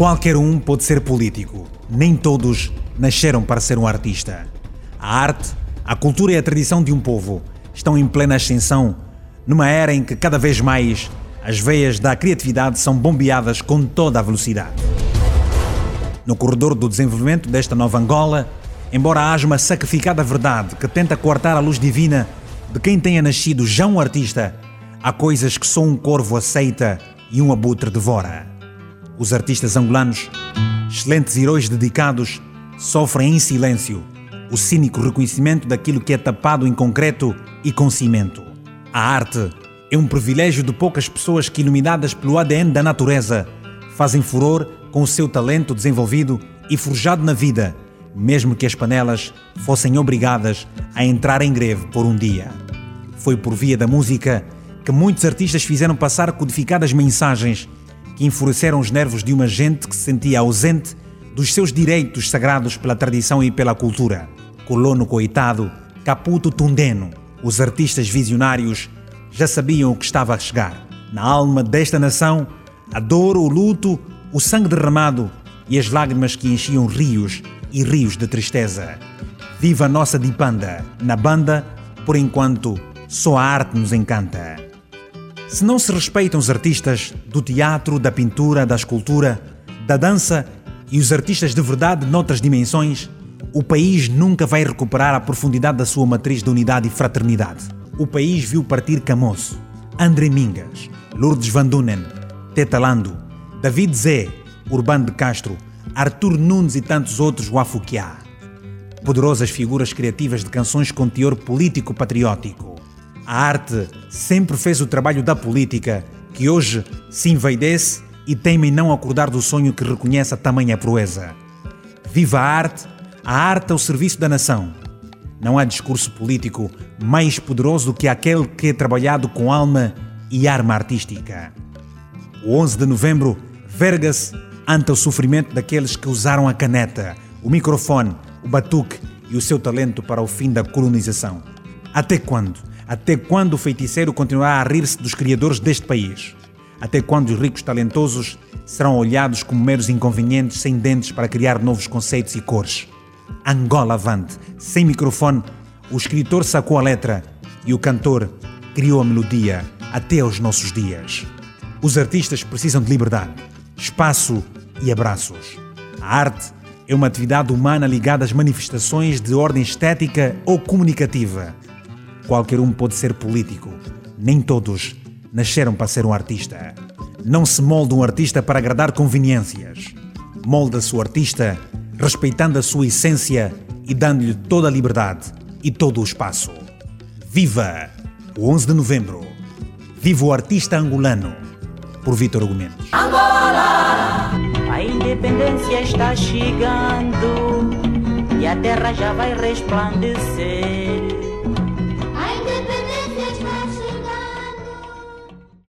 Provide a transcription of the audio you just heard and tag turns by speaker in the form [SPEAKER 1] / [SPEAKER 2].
[SPEAKER 1] Qualquer um pode ser político. Nem todos nasceram para ser um artista. A arte, a cultura e a tradição de um povo estão em plena ascensão, numa era em que cada vez mais as veias da criatividade são bombeadas com toda a velocidade. No corredor do desenvolvimento desta nova Angola, embora haja uma sacrificada verdade que tenta cortar a luz divina de quem tenha nascido já um artista, há coisas que só um corvo aceita e um abutre devora. Os artistas angolanos, excelentes heróis dedicados, sofrem em silêncio o cínico reconhecimento daquilo que é tapado em concreto e com cimento. A arte é um privilégio de poucas pessoas que, iluminadas pelo ADN da natureza, fazem furor com o seu talento desenvolvido e forjado na vida, mesmo que as panelas fossem obrigadas a entrar em greve por um dia. Foi por via da música que muitos artistas fizeram passar codificadas mensagens que enfureceram os nervos de uma gente que se sentia ausente dos seus direitos sagrados pela tradição e pela cultura. Colono coitado, Caputo Tundeno, os artistas visionários já sabiam o que estava a chegar. Na alma desta nação, a dor, o luto, o sangue derramado e as lágrimas que enchiam rios e rios de tristeza. Viva a nossa Dipanda! Na banda, por enquanto, só a arte nos encanta. Se não se respeitam os artistas do teatro, da pintura, da escultura, da dança e os artistas de verdade noutras dimensões, o país nunca vai recuperar a profundidade da sua matriz de unidade e fraternidade. O país viu partir Camoço, André Mingas, Lourdes Van Dunen, Teta Lando, David Zé, Urbano de Castro, Arthur Nunes e tantos outros Wafukiá. Poderosas figuras criativas de canções com teor político-patriótico a arte sempre fez o trabalho da política, que hoje se envaidece e teme em não acordar do sonho que reconhece a tamanha proeza. Viva a arte, a arte ao serviço da nação. Não há discurso político mais poderoso do que aquele que é trabalhado com alma e arma artística. O 11 de novembro verga-se ante o sofrimento daqueles que usaram a caneta, o microfone, o batuque e o seu talento para o fim da colonização. Até quando? Até quando o feiticeiro continuará a rir-se dos criadores deste país? Até quando os ricos talentosos serão olhados como meros inconvenientes sem dentes para criar novos conceitos e cores? Angola avante, sem microfone, o escritor sacou a letra e o cantor criou a melodia até aos nossos dias. Os artistas precisam de liberdade, espaço e abraços. A arte é uma atividade humana ligada às manifestações de ordem estética ou comunicativa Qualquer um pode ser político. Nem todos nasceram para ser um artista. Não se molda um artista para agradar conveniências. Molda-se o artista respeitando a sua essência e dando-lhe toda a liberdade e todo o espaço. Viva o 11 de novembro! Viva o artista angolano! Por Vitor Argumentos.
[SPEAKER 2] Angola! A independência está chegando e a terra já vai resplandecer.